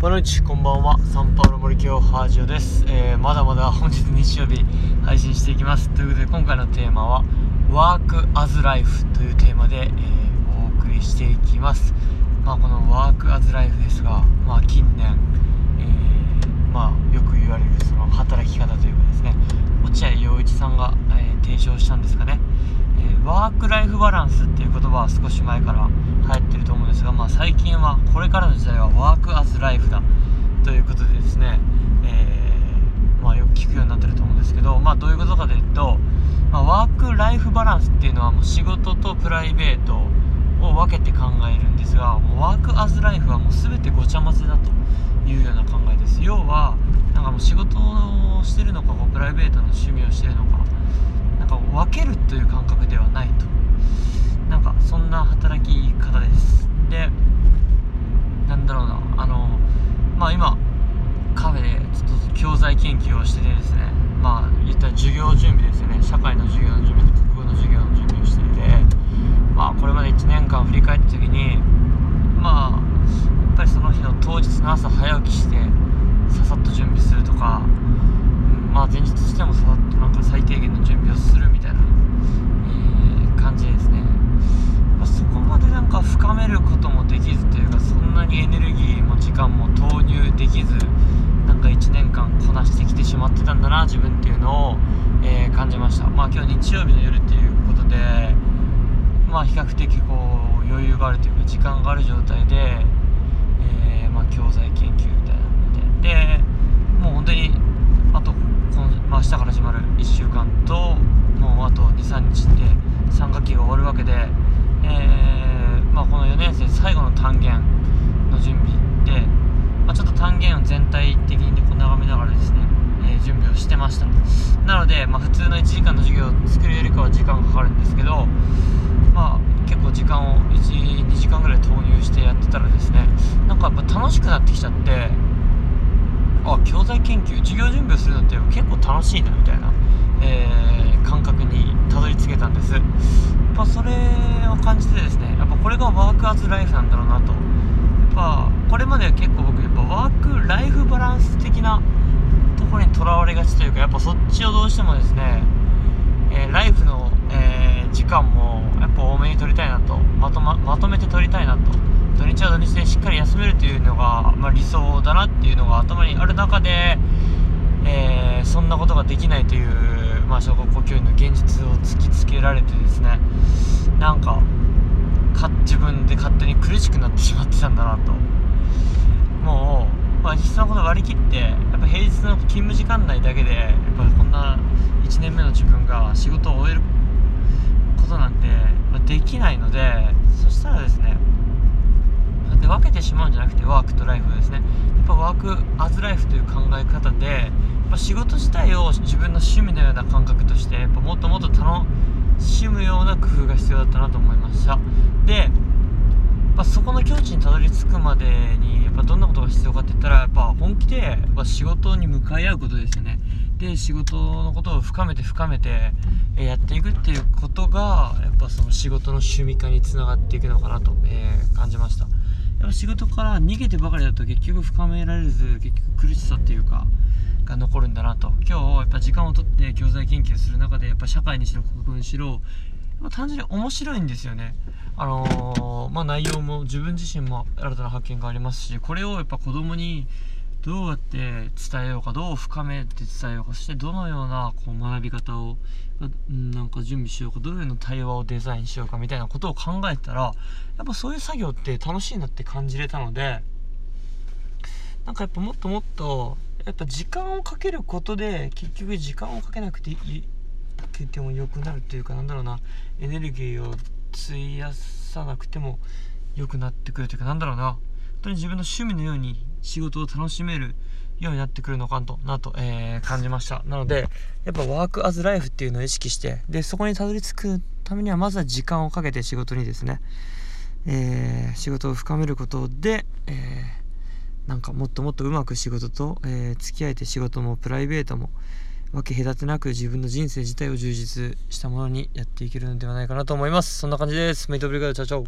ボナイチこんばんは。サンパウロ森京ハージオです、えーまだまだ本日日曜日配信していきます。ということで今回のテーマはワークアズライフというテーマで、えーお送りしていきます。まあこのワークアズライフですがまあ近年、えーまあよく言われるその働き方というかですね。落合陽一さんが、えー提唱したんですかね、えーワークライフバランスっていう言葉は少し前から流行ってはこれからの時代はワークアズライフだということでですね、えーまあ、よく聞くようになってると思うんですけど、まあ、どういうことかというと、まあ、ワークライフバランスっていうのはもう仕事とプライベートを分けて考えるんですがもうワークアズライフはもう全てごちゃ混ぜだというような考えです。要はなんかもう仕事をしてるのかこうプライベートの趣味をしてるのかなんか分けるという感覚ではないと。なんかそんな働き方です。あのまあ今カフェでちょっと教材研究をしててですね。まあ言ったら授業準備ですよね。社会の授業の準備と国語の授業の準備をしていて。まあこれまで1年間振り返った時にまあやっぱりその日の当日の朝早起きしてささっと準備するとか、まあ前日してもささっとなんか最低限の準備をするみたいな、えー感じですねまあそこまでなんか深めることもできずというかそんなにエネルギーも時間も投入できずなんか1年間こなしてきてしまってたんだな自分っていうのを、えー感じました。まあ今日日曜日の夜っていうことでまあ比較的こう余裕があるというか時間がある状態で、えーまあ、教材研究みたいなのででもう本当にあとこの、まあ、明日から始まる1週間ともうあと23日で3学期が終わるわけで、えーまあ、この4年生最後の単元の準備で、まあ、ちょっと単元を全体的にこう眺めながらですね、えー準備をしてました。なので、まあ、普通の1時間の授業を作るよりかは時間がかかるんですけどまあ結構時間を12時間ぐらい投入してやってたらですねなんかやっぱ楽しくなってきちゃってあ教材研究授業準備をするのって結構楽しいなみたいな、えー感覚にたどり着けたんです。やっぱそれを感じてですねやっぱこれがワークアズライフなんだろうなと。やっぱこれまでは結構僕やっぱワークライフバランス的なころにとらわれがちというかやっぱそっちをどうしてもですね、えーライフの、えー時間もやっぱ多めに取りたいなとまとままとめて取りたいなと土日は土日でしっかり休めるというのが、まあ、理想だなっていうのが頭にある中で、えーそんなことができないという、まあ、小学校教員の現実を突きつけられてですねなんかか自分で勝手に苦しくなってしまってたんだなと。もう、まあ、実際のこと割り切ってやっぱ平日の勤務時間内だけでやっぱこんな1年目の自分が仕事を終えることなんて、まあできないのでそしたらですねで分けてしまうんじゃなくてワークとライフですねやっぱワークアズライフという考え方でやっぱ仕事自体を自分の趣味のような感覚としてやっぱもっともっと楽しむような工夫が必要だったなと思いました。で、ま、そこの境地にたどり着くまでにやっぱどんなことが必要かって言ったらやっぱ本気でやっぱ仕事に向かい合うことですよね。で仕事のことを深めて深めてやっていくっていうことがやっぱその仕事の趣味化につながっていくのかなと、えー感じました。やっぱ仕事から逃げてばかりだと結局深められず結局苦しさっていうかが残るんだなと。今日やっぱ時間をとって教材研究する中でやっぱ社会にしろ国語にしろやっぱ単純に面白いんですよね。あのーまあ内容も自分自身も新たな発見がありますしこれをやっぱ子供にどうやって伝えようかどう深めて伝えようかそしてどのようなこう学び方をなんか準備しようかどういうような対話をデザインしようかみたいなことを考えたらやっぱそういう作業って楽しいなって感じれたのでなんかやっぱもっともっとやっぱ時間をかけることで結局時間をかけなくていいけても良くなるというかなんだろうな。エネルギーを費やさなくても良くなってくるというかなんだろうな。本当に自分の趣味のように仕事を楽しめるようになってくるのかとなと、えー感じました。なのでやっぱワークアズライフっていうのを意識してでそこにたどり着くためにはまずは時間をかけて仕事にですね、えー仕事を深めることで、えーなんかもっともっとうまく仕事と、えー付き合えて仕事もプライベートも分け隔てなく自分の人生自体を充実したものにやっていけるのではないかなと思います。そんな感じです。メイトブリガードチャチャオ。